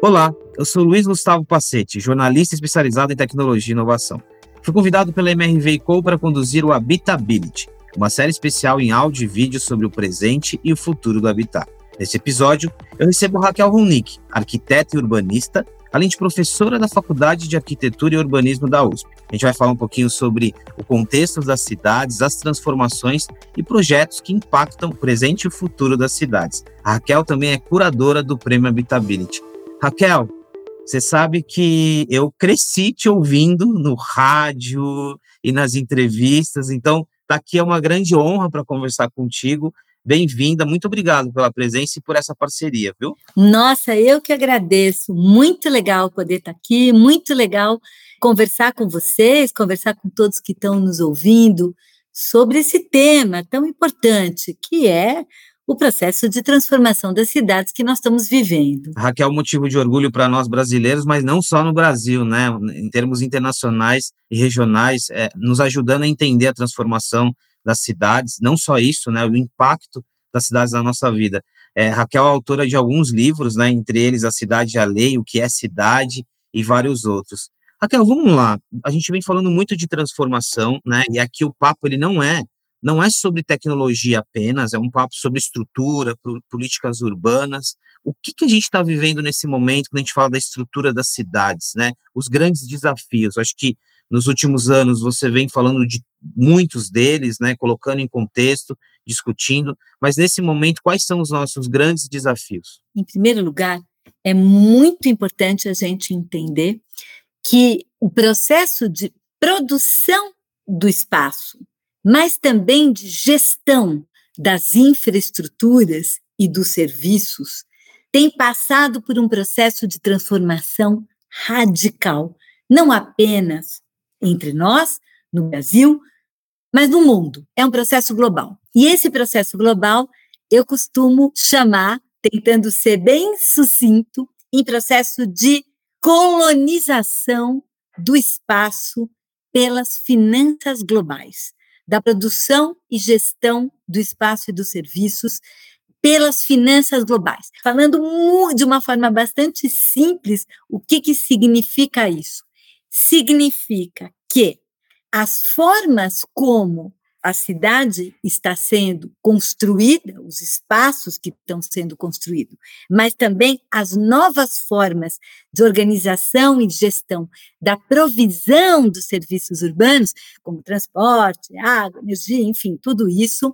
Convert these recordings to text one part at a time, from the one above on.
Olá, eu sou Luiz Gustavo Pacete, jornalista especializado em tecnologia e inovação. Fui convidado pela MRV Co para conduzir o Habitability, uma série especial em áudio e vídeo sobre o presente e o futuro do habitat. Nesse episódio, eu recebo Raquel Ronick, arquiteta e urbanista, além de professora da Faculdade de Arquitetura e Urbanismo da USP. A gente vai falar um pouquinho sobre o contexto das cidades, as transformações e projetos que impactam o presente e o futuro das cidades. A Raquel também é curadora do Prêmio Habitability. Raquel, você sabe que eu cresci te ouvindo no rádio e nas entrevistas, então daqui é uma grande honra para conversar contigo. Bem-vinda, muito obrigado pela presença e por essa parceria, viu? Nossa, eu que agradeço. Muito legal poder estar aqui, muito legal conversar com vocês, conversar com todos que estão nos ouvindo sobre esse tema tão importante, que é o processo de transformação das cidades que nós estamos vivendo. Raquel, motivo de orgulho para nós brasileiros, mas não só no Brasil, né? Em termos internacionais e regionais, é, nos ajudando a entender a transformação das cidades, não só isso, né? O impacto das cidades na nossa vida. É, Raquel é autora de alguns livros, né? Entre eles A Cidade e a Lei, O que é Cidade e vários outros. Raquel, vamos lá. A gente vem falando muito de transformação, né? E aqui o papo ele não é não é sobre tecnologia apenas, é um papo sobre estrutura, políticas urbanas. O que, que a gente está vivendo nesse momento quando a gente fala da estrutura das cidades, né? Os grandes desafios. Acho que nos últimos anos você vem falando de muitos deles, né? Colocando em contexto, discutindo. Mas nesse momento, quais são os nossos grandes desafios? Em primeiro lugar, é muito importante a gente entender que o processo de produção do espaço mas também de gestão das infraestruturas e dos serviços, tem passado por um processo de transformação radical, não apenas entre nós, no Brasil, mas no mundo. É um processo global. E esse processo global eu costumo chamar, tentando ser bem sucinto, em processo de colonização do espaço pelas finanças globais da produção e gestão do espaço e dos serviços pelas finanças globais. Falando de uma forma bastante simples, o que, que significa isso? Significa que as formas como a cidade está sendo construída, os espaços que estão sendo construídos, mas também as novas formas de organização e gestão da provisão dos serviços urbanos, como transporte, água, energia, enfim, tudo isso,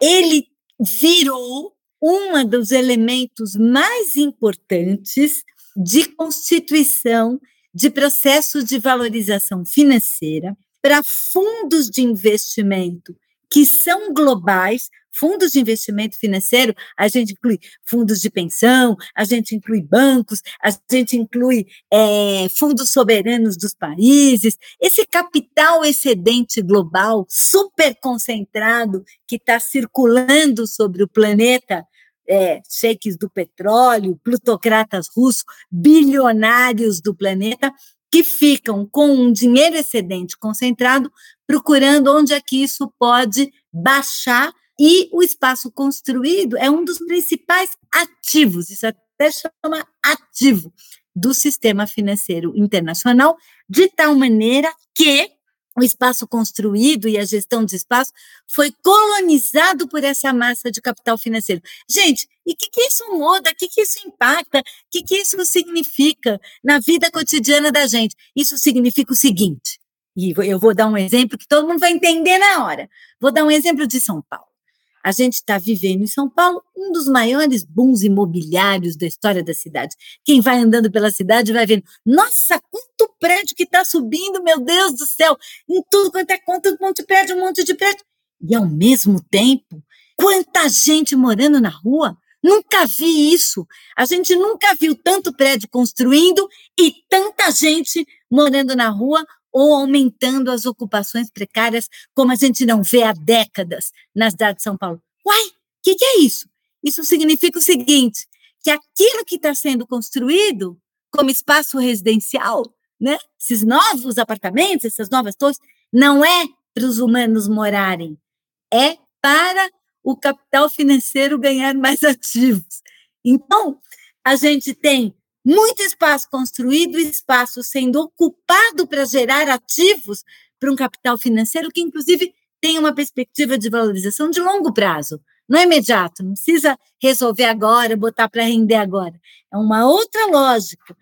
ele virou um dos elementos mais importantes de constituição de processos de valorização financeira para fundos de investimento que são globais, fundos de investimento financeiro, a gente inclui fundos de pensão, a gente inclui bancos, a gente inclui é, fundos soberanos dos países, esse capital excedente global super concentrado que está circulando sobre o planeta, é, do petróleo, plutocratas russos, bilionários do planeta, que ficam com um dinheiro excedente concentrado, procurando onde é que isso pode baixar, e o espaço construído é um dos principais ativos, isso até chama ativo, do sistema financeiro internacional, de tal maneira que o espaço construído e a gestão de espaço foi colonizado por essa massa de capital financeiro. Gente, e o que, que isso muda? O que, que isso impacta? O que, que isso significa na vida cotidiana da gente? Isso significa o seguinte, e eu vou dar um exemplo que todo mundo vai entender na hora. Vou dar um exemplo de São Paulo. A gente está vivendo em São Paulo um dos maiores booms imobiliários da história da cidade. Quem vai andando pela cidade vai vendo, nossa, quanto prédio que está subindo, meu Deus do céu, em tudo quanto é conta, um monte de prédio, um monte de prédio. E ao mesmo tempo, quanta gente morando na rua. Nunca vi isso. A gente nunca viu tanto prédio construindo e tanta gente morando na rua ou aumentando as ocupações precárias, como a gente não vê há décadas na cidade de São Paulo. Uai, o que, que é isso? Isso significa o seguinte: que aquilo que está sendo construído como espaço residencial, né, esses novos apartamentos, essas novas torres, não é para os humanos morarem, é para o capital financeiro ganhar mais ativos. Então, a gente tem muito espaço construído, espaço sendo ocupado para gerar ativos para um capital financeiro que, inclusive, tem uma perspectiva de valorização de longo prazo. Não é imediato, não precisa resolver agora, botar para render agora. É uma outra lógica.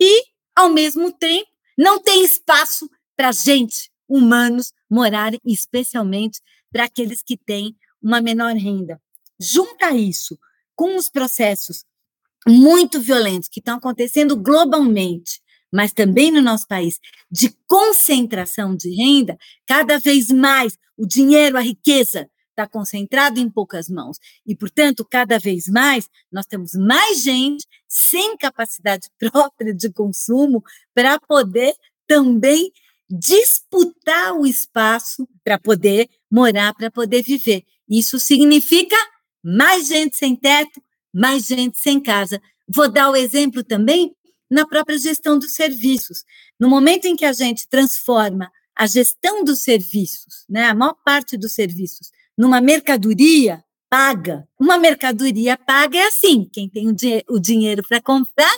E, ao mesmo tempo, não tem espaço para gente, humanos, morarem, especialmente para aqueles que têm uma menor renda. Junta isso com os processos muito violentos que estão acontecendo globalmente, mas também no nosso país, de concentração de renda, cada vez mais o dinheiro, a riqueza está concentrado em poucas mãos. E, portanto, cada vez mais nós temos mais gente sem capacidade própria de consumo para poder também disputar o espaço para poder morar, para poder viver. Isso significa mais gente sem teto, mais gente sem casa. Vou dar o exemplo também na própria gestão dos serviços. No momento em que a gente transforma a gestão dos serviços, né, a maior parte dos serviços, numa mercadoria paga, uma mercadoria paga é assim: quem tem o, di o dinheiro para comprar,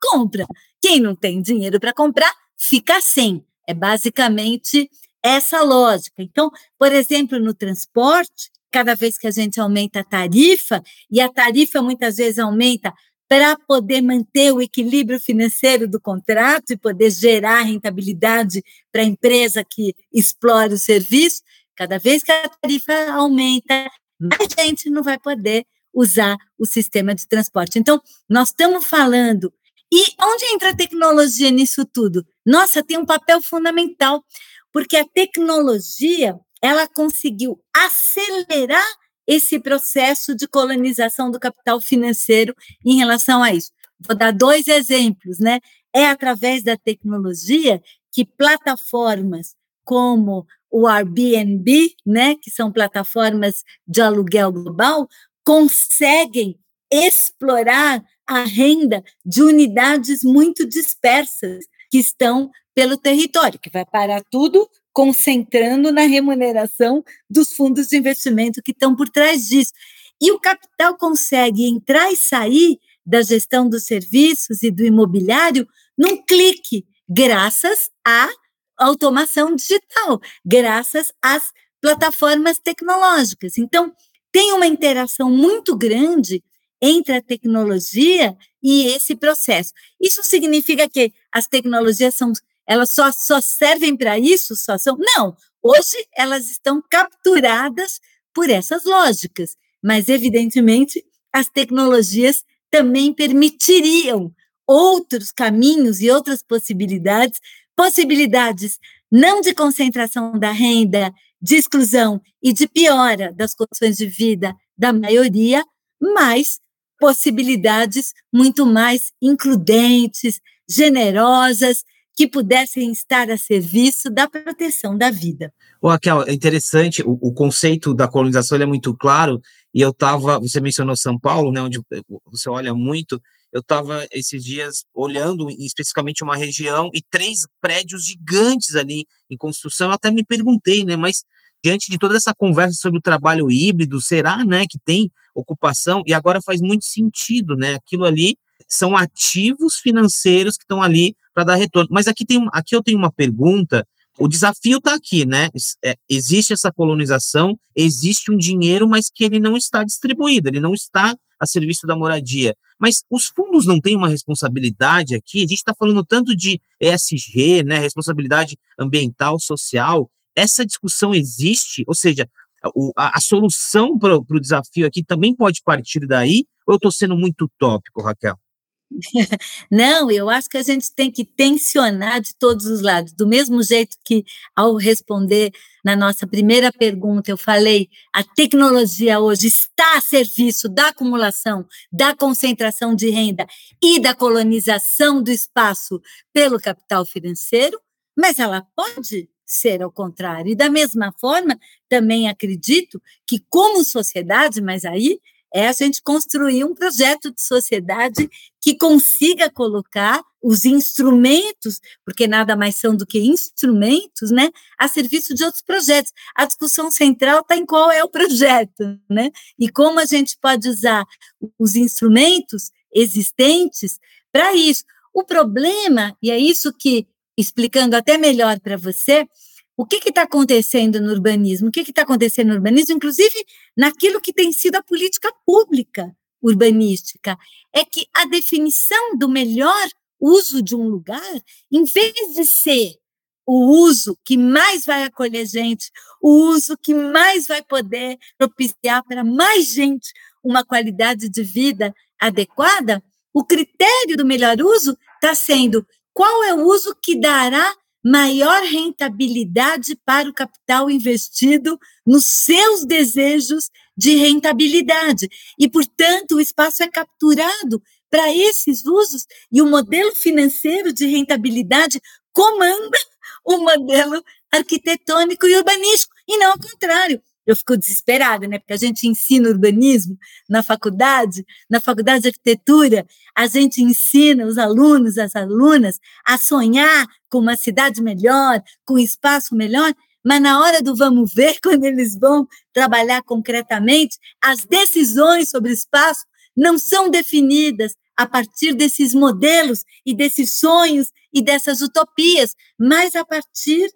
compra. Quem não tem dinheiro para comprar, fica sem. É basicamente essa lógica. Então, por exemplo, no transporte, cada vez que a gente aumenta a tarifa, e a tarifa muitas vezes aumenta para poder manter o equilíbrio financeiro do contrato e poder gerar rentabilidade para a empresa que explora o serviço, cada vez que a tarifa aumenta, mais gente não vai poder usar o sistema de transporte. Então, nós estamos falando. E onde entra a tecnologia nisso tudo? Nossa, tem um papel fundamental, porque a tecnologia ela conseguiu acelerar esse processo de colonização do capital financeiro em relação a isso. Vou dar dois exemplos, né? É através da tecnologia que plataformas como o Airbnb, né, que são plataformas de aluguel global, conseguem explorar a renda de unidades muito dispersas que estão pelo território, que vai parar tudo concentrando na remuneração dos fundos de investimento que estão por trás disso. E o capital consegue entrar e sair da gestão dos serviços e do imobiliário num clique, graças à automação digital, graças às plataformas tecnológicas. Então, tem uma interação muito grande entre a tecnologia e esse processo. Isso significa que as tecnologias são elas só, só servem para isso? Só são? Não. Hoje elas estão capturadas por essas lógicas, mas evidentemente as tecnologias também permitiriam outros caminhos e outras possibilidades, possibilidades não de concentração da renda, de exclusão e de piora das condições de vida da maioria, mas possibilidades muito mais includentes, generosas que pudessem estar a serviço da proteção da vida. Ô, Raquel, é interessante, o, o conceito da colonização é muito claro, e eu estava, você mencionou São Paulo, né, onde você olha muito, eu estava esses dias olhando especificamente uma região e três prédios gigantes ali em construção, eu até me perguntei, né, mas diante de toda essa conversa sobre o trabalho híbrido, será, né, que tem ocupação? E agora faz muito sentido, né, aquilo ali são ativos financeiros que estão ali para dar retorno. Mas aqui, tem, aqui eu tenho uma pergunta. O desafio está aqui, né? É, existe essa colonização, existe um dinheiro, mas que ele não está distribuído, ele não está a serviço da moradia. Mas os fundos não têm uma responsabilidade aqui? A gente está falando tanto de ESG, né, responsabilidade ambiental, social. Essa discussão existe? Ou seja, a, a solução para o desafio aqui também pode partir daí? Ou eu estou sendo muito utópico, Raquel? Não, eu acho que a gente tem que tensionar de todos os lados. Do mesmo jeito que, ao responder na nossa primeira pergunta, eu falei, a tecnologia hoje está a serviço da acumulação, da concentração de renda e da colonização do espaço pelo capital financeiro, mas ela pode ser ao contrário. E da mesma forma, também acredito que, como sociedade, mas aí é a gente construir um projeto de sociedade que consiga colocar os instrumentos, porque nada mais são do que instrumentos, né, a serviço de outros projetos. A discussão central está em qual é o projeto, né, e como a gente pode usar os instrumentos existentes para isso. O problema, e é isso que, explicando até melhor para você, o que está acontecendo no urbanismo? O que está acontecendo no urbanismo, inclusive naquilo que tem sido a política pública urbanística? É que a definição do melhor uso de um lugar, em vez de ser o uso que mais vai acolher gente, o uso que mais vai poder propiciar para mais gente uma qualidade de vida adequada, o critério do melhor uso está sendo qual é o uso que dará maior rentabilidade para o capital investido nos seus desejos de rentabilidade. E, portanto, o espaço é capturado para esses usos e o modelo financeiro de rentabilidade comanda o modelo arquitetônico e urbanístico, e não ao contrário eu fico desesperada, né? Porque a gente ensina urbanismo na faculdade, na faculdade de arquitetura, a gente ensina os alunos, as alunas a sonhar com uma cidade melhor, com um espaço melhor, mas na hora do vamos ver, quando eles vão trabalhar concretamente, as decisões sobre espaço não são definidas a partir desses modelos e desses sonhos e dessas utopias, mas a partir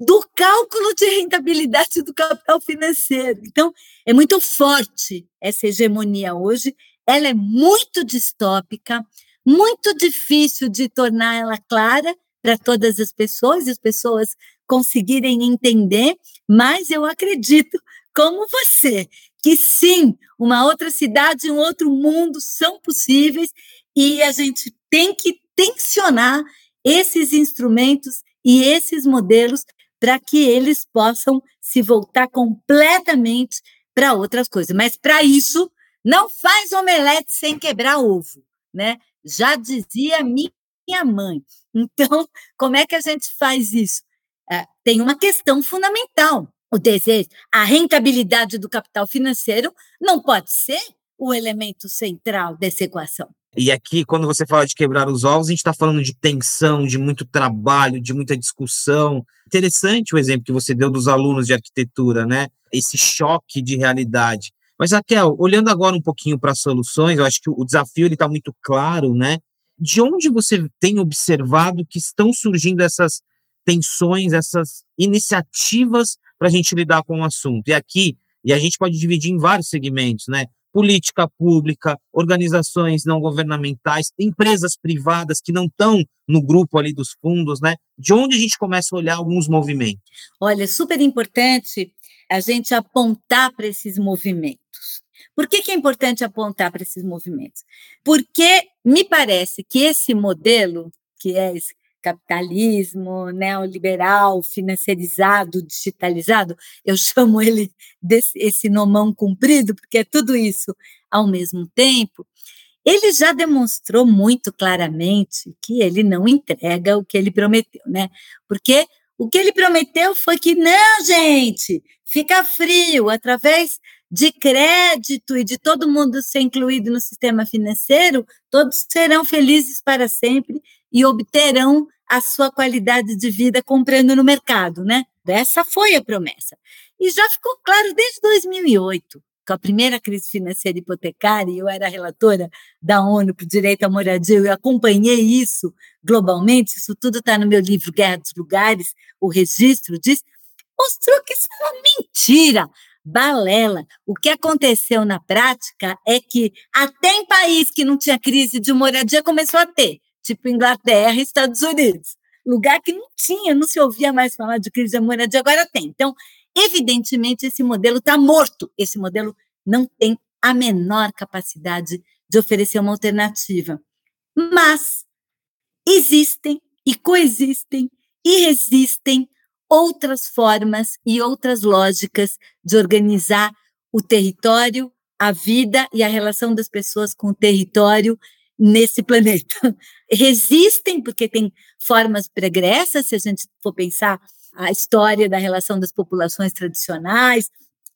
do cálculo de rentabilidade do capital financeiro. Então, é muito forte essa hegemonia hoje, ela é muito distópica, muito difícil de tornar ela clara para todas as pessoas as pessoas conseguirem entender, mas eu acredito, como você, que sim, uma outra cidade, um outro mundo são possíveis e a gente tem que tensionar esses instrumentos e esses modelos para que eles possam se voltar completamente para outras coisas. Mas para isso, não faz omelete sem quebrar ovo, né? Já dizia minha mãe. Então, como é que a gente faz isso? É, tem uma questão fundamental. O desejo, a rentabilidade do capital financeiro não pode ser o elemento central dessa equação. E aqui, quando você fala de quebrar os ovos, a gente está falando de tensão, de muito trabalho, de muita discussão. Interessante o exemplo que você deu dos alunos de arquitetura, né? Esse choque de realidade. Mas, Raquel, olhando agora um pouquinho para as soluções, eu acho que o desafio está muito claro, né? De onde você tem observado que estão surgindo essas tensões, essas iniciativas para a gente lidar com o assunto? E aqui, e a gente pode dividir em vários segmentos, né? Política pública, organizações não governamentais, empresas privadas que não estão no grupo ali dos fundos, né? De onde a gente começa a olhar alguns movimentos? Olha, super importante a gente apontar para esses movimentos. Por que, que é importante apontar para esses movimentos? Porque me parece que esse modelo, que é esse capitalismo neoliberal, financiarizado, digitalizado, eu chamo ele desse esse nomão comprido, porque é tudo isso ao mesmo tempo, ele já demonstrou muito claramente que ele não entrega o que ele prometeu, né? Porque o que ele prometeu foi que, não, gente, fica frio, através de crédito e de todo mundo ser incluído no sistema financeiro, todos serão felizes para sempre e obterão a sua qualidade de vida comprando no mercado, né? Essa foi a promessa. E já ficou claro desde 2008, com a primeira crise financeira hipotecária, eu era relatora da ONU para o Direito à Moradia, eu acompanhei isso globalmente, isso tudo está no meu livro Guerra dos Lugares, o registro diz, mostrou que isso é uma mentira, balela. O que aconteceu na prática é que até em país que não tinha crise de moradia começou a ter tipo Inglaterra e Estados Unidos. Lugar que não tinha, não se ouvia mais falar de crise de moradia, agora tem. Então, evidentemente, esse modelo está morto. Esse modelo não tem a menor capacidade de oferecer uma alternativa. Mas existem e coexistem e resistem outras formas e outras lógicas de organizar o território, a vida e a relação das pessoas com o território nesse planeta. Resistem porque tem formas pregressas, se a gente for pensar a história da relação das populações tradicionais,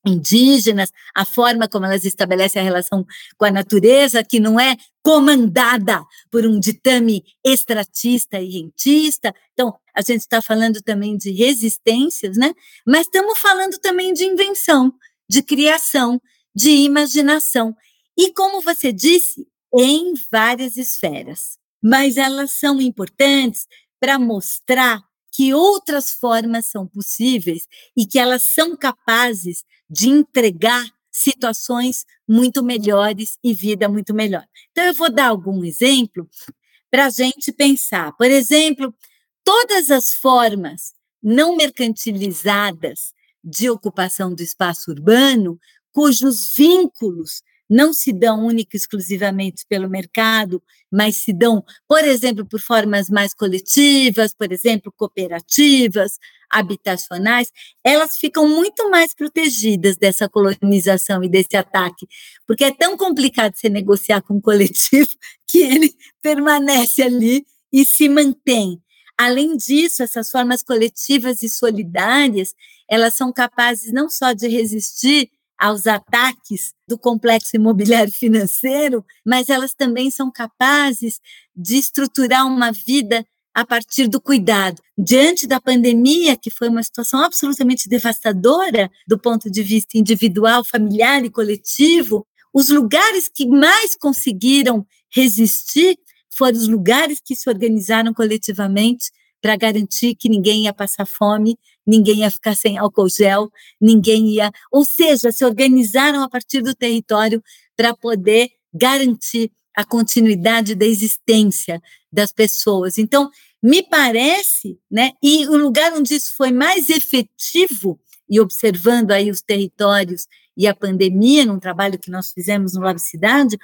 indígenas, a forma como elas estabelecem a relação com a natureza, que não é comandada por um ditame extratista e rentista. Então, a gente está falando também de resistências, né? Mas estamos falando também de invenção, de criação, de imaginação. E como você disse, em várias esferas. mas elas são importantes para mostrar que outras formas são possíveis e que elas são capazes de entregar situações muito melhores e vida muito melhor. Então, eu vou dar algum exemplo para a gente pensar. Por exemplo, todas as formas não mercantilizadas de ocupação do espaço urbano, cujos vínculos não se dão única e exclusivamente pelo mercado, mas se dão, por exemplo, por formas mais coletivas, por exemplo, cooperativas, habitacionais, elas ficam muito mais protegidas dessa colonização e desse ataque, porque é tão complicado você negociar com um coletivo que ele permanece ali e se mantém. Além disso, essas formas coletivas e solidárias, elas são capazes não só de resistir aos ataques do complexo imobiliário financeiro, mas elas também são capazes de estruturar uma vida a partir do cuidado. Diante da pandemia, que foi uma situação absolutamente devastadora do ponto de vista individual, familiar e coletivo, os lugares que mais conseguiram resistir foram os lugares que se organizaram coletivamente para garantir que ninguém ia passar fome, ninguém ia ficar sem álcool gel, ninguém ia. Ou seja, se organizaram a partir do território para poder garantir a continuidade da existência das pessoas. Então, me parece, né, e o lugar onde isso foi mais efetivo, e observando aí os territórios e a pandemia, num trabalho que nós fizemos no Lab Cidade,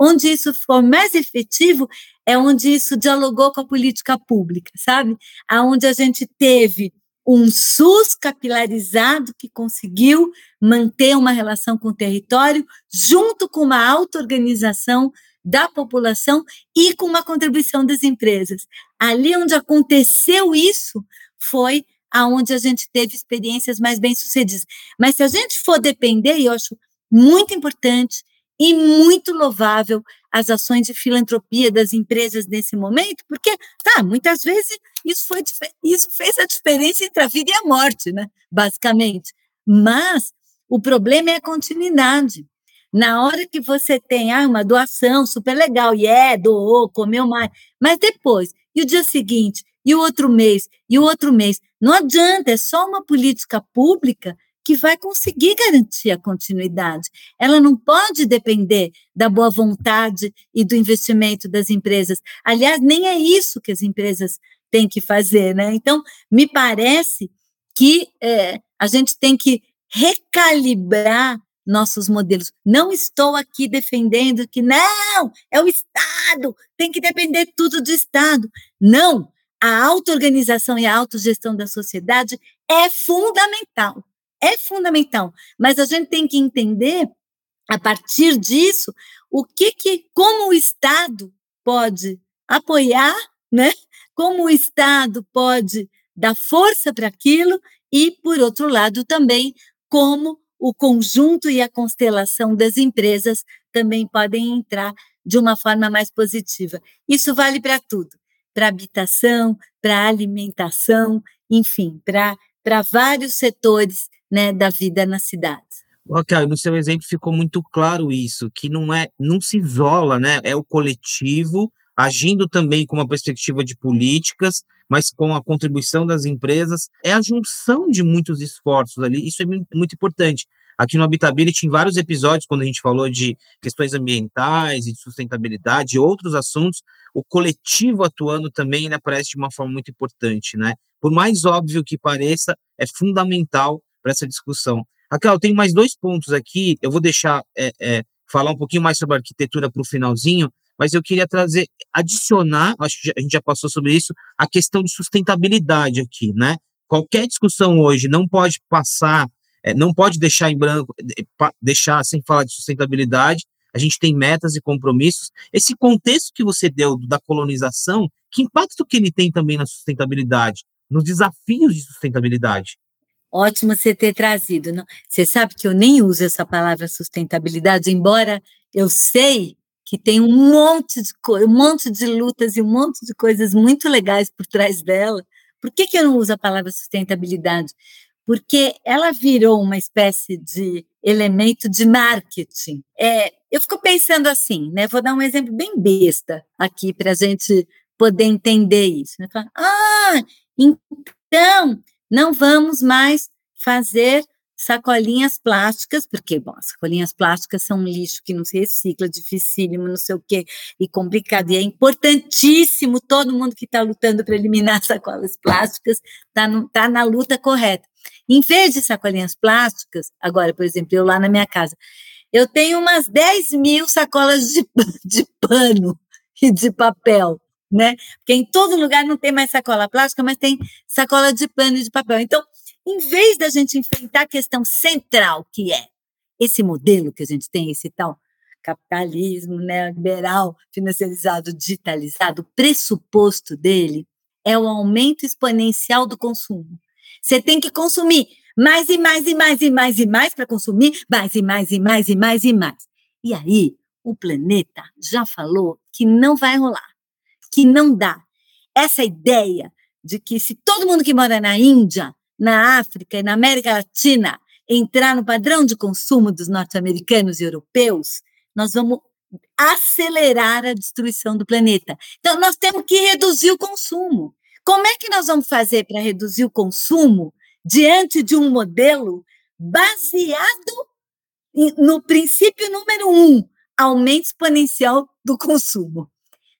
onde isso for mais efetivo é onde isso dialogou com a política pública, sabe? Aonde a gente teve um SUS capilarizado que conseguiu manter uma relação com o território, junto com uma auto-organização da população e com uma contribuição das empresas. Ali onde aconteceu isso foi aonde a gente teve experiências mais bem-sucedidas. Mas se a gente for depender, e eu acho muito importante e muito louvável as ações de filantropia das empresas nesse momento, porque, tá, muitas vezes isso, foi, isso fez a diferença entre a vida e a morte, né, basicamente. Mas o problema é a continuidade. Na hora que você tem ah, uma doação super legal, e yeah, é, doou, comeu mais, mas depois, e o dia seguinte, e o outro mês, e o outro mês, não adianta, é só uma política pública que vai conseguir garantir a continuidade. Ela não pode depender da boa vontade e do investimento das empresas. Aliás, nem é isso que as empresas têm que fazer, né? Então, me parece que é, a gente tem que recalibrar nossos modelos. Não estou aqui defendendo que não, é o Estado, tem que depender tudo do Estado. Não, a auto-organização e a autogestão da sociedade é fundamental é fundamental, mas a gente tem que entender a partir disso o que que como o Estado pode apoiar, né? Como o Estado pode dar força para aquilo e por outro lado também como o conjunto e a constelação das empresas também podem entrar de uma forma mais positiva. Isso vale para tudo, para habitação, para alimentação, enfim, para para vários setores né, da vida na cidade. Ok, no seu exemplo ficou muito claro isso, que não é, não se isola, né? É o coletivo agindo também com uma perspectiva de políticas, mas com a contribuição das empresas, é a junção de muitos esforços ali. Isso é muito importante. Aqui no Habitability, em vários episódios, quando a gente falou de questões ambientais e de sustentabilidade e outros assuntos, o coletivo atuando também né, aparece de uma forma muito importante, né? Por mais óbvio que pareça, é fundamental para essa discussão. Raquel, tem mais dois pontos aqui, eu vou deixar é, é, falar um pouquinho mais sobre arquitetura para o finalzinho, mas eu queria trazer, adicionar, acho que a gente já passou sobre isso, a questão de sustentabilidade aqui, né? Qualquer discussão hoje não pode passar, é, não pode deixar em branco, deixar sem falar de sustentabilidade. A gente tem metas e compromissos. Esse contexto que você deu da colonização, que impacto que ele tem também na sustentabilidade, nos desafios de sustentabilidade? Ótimo você ter trazido. Não? Você sabe que eu nem uso essa palavra sustentabilidade, embora eu sei que tem um monte de um monte de lutas e um monte de coisas muito legais por trás dela. Por que, que eu não uso a palavra sustentabilidade? Porque ela virou uma espécie de elemento de marketing. É, eu fico pensando assim, né? Vou dar um exemplo bem besta aqui para a gente poder entender isso. Né? Ah, então não vamos mais fazer sacolinhas plásticas, porque, bom, as sacolinhas plásticas são um lixo que não se recicla, dificílimo, não sei o quê, e complicado, e é importantíssimo todo mundo que está lutando para eliminar sacolas plásticas está tá na luta correta. Em vez de sacolinhas plásticas, agora, por exemplo, eu lá na minha casa, eu tenho umas 10 mil sacolas de, de pano e de papel, né? Porque em todo lugar não tem mais sacola plástica, mas tem sacola de pano e de papel. Então, em vez da gente enfrentar a questão central, que é esse modelo que a gente tem, esse tal capitalismo neoliberal, financiarizado, digitalizado, o pressuposto dele é o aumento exponencial do consumo. Você tem que consumir mais e mais e mais e mais e mais para consumir mais e mais e mais e mais e mais. E aí, o planeta já falou que não vai rolar, que não dá. Essa ideia de que se todo mundo que mora na Índia, na África e na América Latina entrar no padrão de consumo dos norte-americanos e europeus, nós vamos acelerar a destruição do planeta. Então, nós temos que reduzir o consumo. Como é que nós vamos fazer para reduzir o consumo diante de um modelo baseado no princípio número um, aumento exponencial do consumo,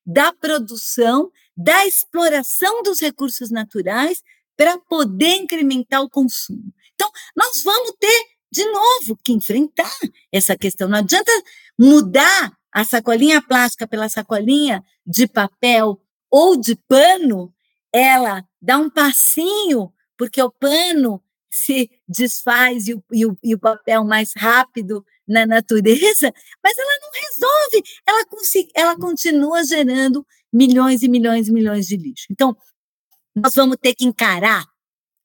da produção, da exploração dos recursos naturais para poder incrementar o consumo. Então, nós vamos ter, de novo, que enfrentar essa questão. Não adianta mudar a sacolinha plástica pela sacolinha de papel ou de pano, ela dá um passinho porque o pano se desfaz e o, e o, e o papel mais rápido na natureza, mas ela não resolve, ela, ela continua gerando milhões e milhões e milhões de lixo. Então, nós vamos ter que encarar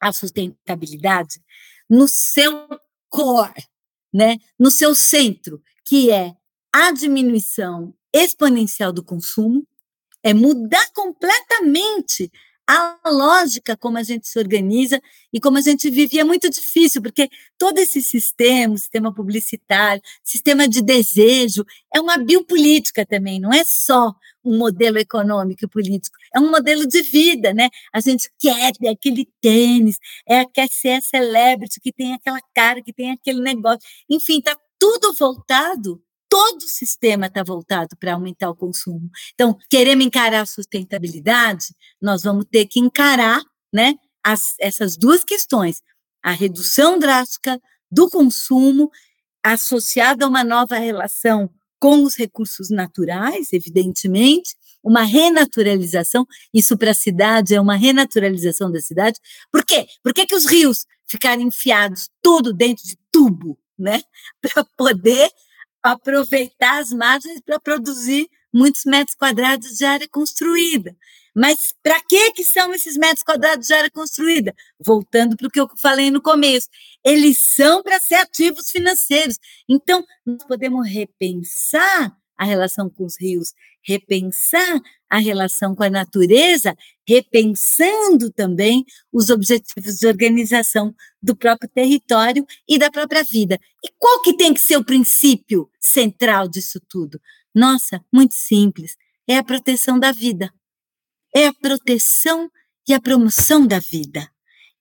a sustentabilidade no seu core, né? no seu centro, que é a diminuição exponencial do consumo, é mudar completamente a lógica como a gente se organiza e como a gente vive é muito difícil, porque todo esse sistema, sistema publicitário, sistema de desejo, é uma biopolítica também, não é só um modelo econômico e político, é um modelo de vida, né? A gente quer ter aquele tênis, é, quer ser a celebrity que tem aquela cara, que tem aquele negócio, enfim, está tudo voltado todo o sistema está voltado para aumentar o consumo. Então, queremos encarar a sustentabilidade, nós vamos ter que encarar né, as, essas duas questões: a redução drástica do consumo, associada a uma nova relação com os recursos naturais, evidentemente, uma renaturalização, isso para a cidade é uma renaturalização da cidade. Por quê? Por que, que os rios ficaram enfiados tudo dentro de tubo, né? Para poder aproveitar as margens para produzir muitos metros quadrados de área construída. Mas para que que são esses metros quadrados de área construída? Voltando para o que eu falei no começo, eles são para ser ativos financeiros. Então, nós podemos repensar a relação com os rios, repensar a relação com a natureza, repensando também os objetivos de organização do próprio território e da própria vida. E qual que tem que ser o princípio central disso tudo? Nossa, muito simples, é a proteção da vida. É a proteção e a promoção da vida.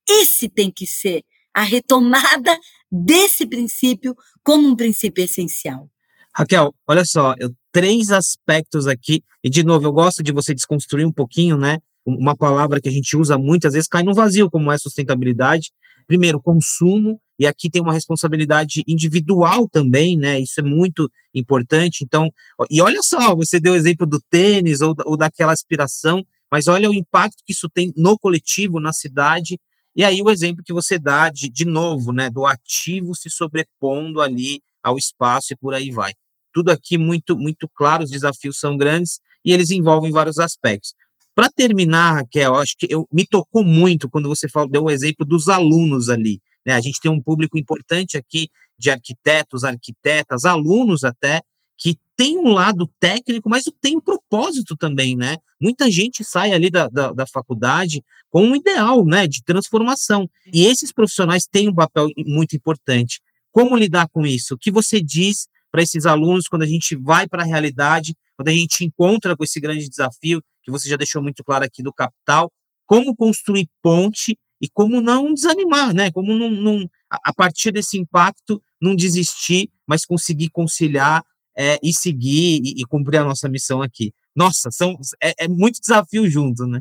Esse tem que ser a retomada desse princípio como um princípio essencial. Raquel, olha só, eu, três aspectos aqui, e de novo, eu gosto de você desconstruir um pouquinho, né? Uma palavra que a gente usa muitas vezes cai no vazio, como é sustentabilidade. Primeiro, consumo, e aqui tem uma responsabilidade individual também, né? Isso é muito importante. Então, e olha só, você deu o exemplo do tênis ou, ou daquela aspiração, mas olha o impacto que isso tem no coletivo, na cidade, e aí o exemplo que você dá de, de novo, né, do ativo se sobrepondo ali ao espaço e por aí vai. Tudo aqui muito, muito claro, os desafios são grandes e eles envolvem vários aspectos. Para terminar, Raquel, acho que eu, me tocou muito quando você falou, deu o exemplo dos alunos ali. Né? A gente tem um público importante aqui de arquitetos, arquitetas, alunos até, que tem um lado técnico, mas tem um propósito também, né? Muita gente sai ali da, da, da, faculdade com um ideal, né, de transformação. E esses profissionais têm um papel muito importante. Como lidar com isso? O que você diz para esses alunos quando a gente vai para a realidade, quando a gente encontra com esse grande desafio que você já deixou muito claro aqui do capital, como construir ponte e como não desanimar, né? Como não, não a partir desse impacto não desistir, mas conseguir conciliar é, e seguir e, e, cumprir a nossa missão aqui. Nossa, são, é, é muito desafio junto, né?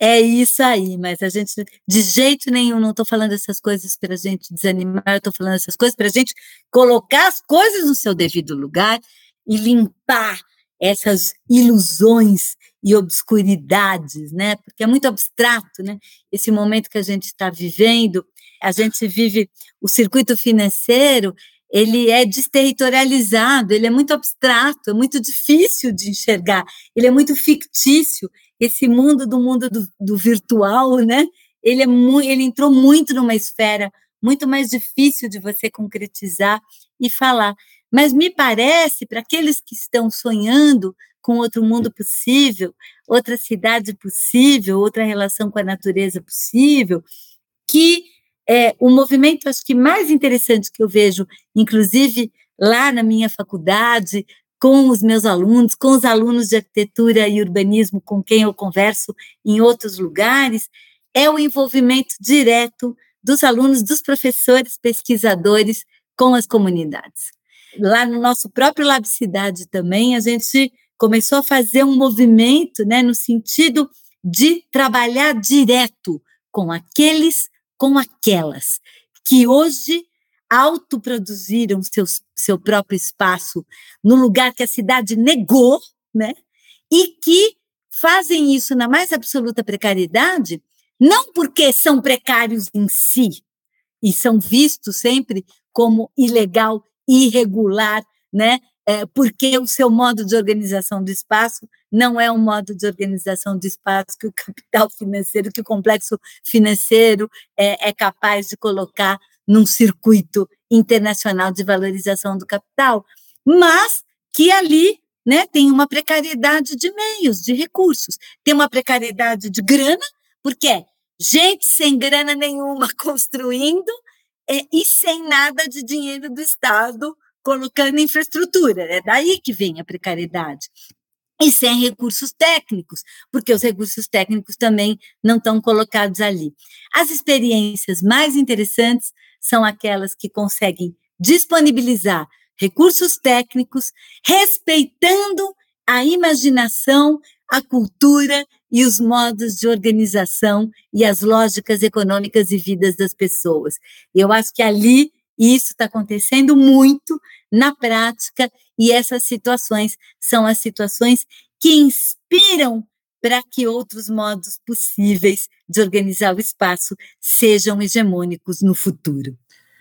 É isso aí, mas a gente, de jeito nenhum, não estou falando essas coisas para a gente desanimar, estou falando essas coisas para a gente colocar as coisas no seu devido lugar e limpar essas ilusões e obscuridades, né? Porque é muito abstrato, né? Esse momento que a gente está vivendo, a gente vive o circuito financeiro, ele é desterritorializado, ele é muito abstrato, é muito difícil de enxergar, ele é muito fictício. Esse mundo do mundo do, do virtual, né? Ele, é ele entrou muito numa esfera muito mais difícil de você concretizar e falar. Mas me parece, para aqueles que estão sonhando com outro mundo possível, outra cidade possível, outra relação com a natureza possível, que é, o movimento, acho que mais interessante que eu vejo, inclusive lá na minha faculdade, com os meus alunos, com os alunos de arquitetura e urbanismo com quem eu converso em outros lugares, é o envolvimento direto dos alunos, dos professores, pesquisadores com as comunidades. Lá no nosso próprio Lab Cidade também, a gente começou a fazer um movimento né, no sentido de trabalhar direto com aqueles com aquelas que hoje autoproduziram seus, seu próprio espaço no lugar que a cidade negou, né? E que fazem isso na mais absoluta precariedade, não porque são precários em si e são vistos sempre como ilegal, irregular, né? é, porque o seu modo de organização do espaço não é um modo de organização do espaço que o capital financeiro, que o complexo financeiro é, é capaz de colocar num circuito internacional de valorização do capital, mas que ali né, tem uma precariedade de meios, de recursos, tem uma precariedade de grana, porque é gente sem grana nenhuma construindo é, e sem nada de dinheiro do Estado colocando infraestrutura. É daí que vem a precariedade. E sem recursos técnicos, porque os recursos técnicos também não estão colocados ali. As experiências mais interessantes são aquelas que conseguem disponibilizar recursos técnicos, respeitando a imaginação, a cultura e os modos de organização e as lógicas econômicas e vidas das pessoas. Eu acho que ali isso está acontecendo muito na prática, e essas situações são as situações que inspiram para que outros modos possíveis de organizar o espaço sejam hegemônicos no futuro.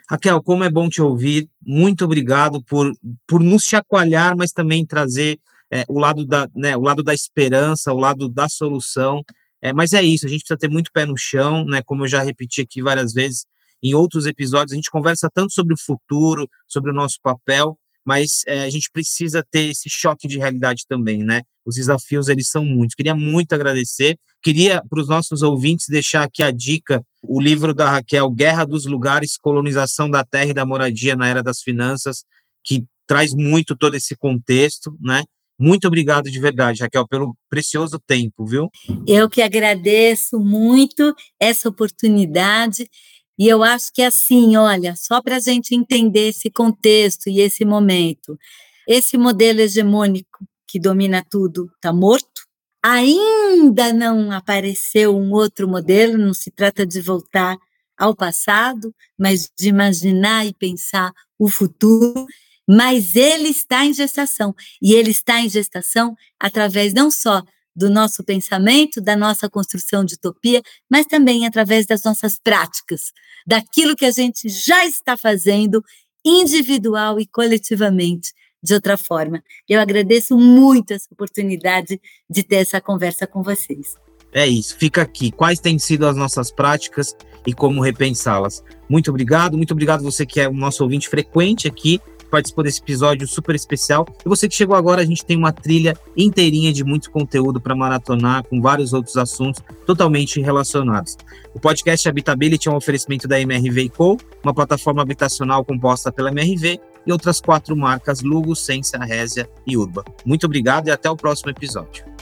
Raquel, como é bom te ouvir. Muito obrigado por, por nos chacoalhar, mas também trazer é, o, lado da, né, o lado da esperança, o lado da solução. É, mas é isso, a gente precisa ter muito pé no chão, né? Como eu já repeti aqui várias vezes, em outros episódios, a gente conversa tanto sobre o futuro, sobre o nosso papel, mas é, a gente precisa ter esse choque de realidade também, né? Os desafios, eles são muitos. Queria muito agradecer. Queria, para os nossos ouvintes, deixar aqui a dica, o livro da Raquel, Guerra dos Lugares, Colonização da Terra e da Moradia na Era das Finanças, que traz muito todo esse contexto, né? Muito obrigado de verdade, Raquel, pelo precioso tempo, viu? Eu que agradeço muito essa oportunidade e eu acho que é assim, olha, só para a gente entender esse contexto e esse momento, esse modelo hegemônico que domina tudo está morto. Ainda não apareceu um outro modelo, não se trata de voltar ao passado, mas de imaginar e pensar o futuro. Mas ele está em gestação, e ele está em gestação através não só do nosso pensamento, da nossa construção de utopia, mas também através das nossas práticas, daquilo que a gente já está fazendo individual e coletivamente de outra forma. Eu agradeço muito essa oportunidade de ter essa conversa com vocês. É isso, fica aqui. Quais têm sido as nossas práticas e como repensá-las? Muito obrigado, muito obrigado você que é o nosso ouvinte frequente aqui participou desse episódio super especial. E você que chegou agora, a gente tem uma trilha inteirinha de muito conteúdo para maratonar, com vários outros assuntos totalmente relacionados. O podcast Habitability é um oferecimento da MRV Co., uma plataforma habitacional composta pela MRV e outras quatro marcas Lugo, Sensa, Résia e Urba. Muito obrigado e até o próximo episódio.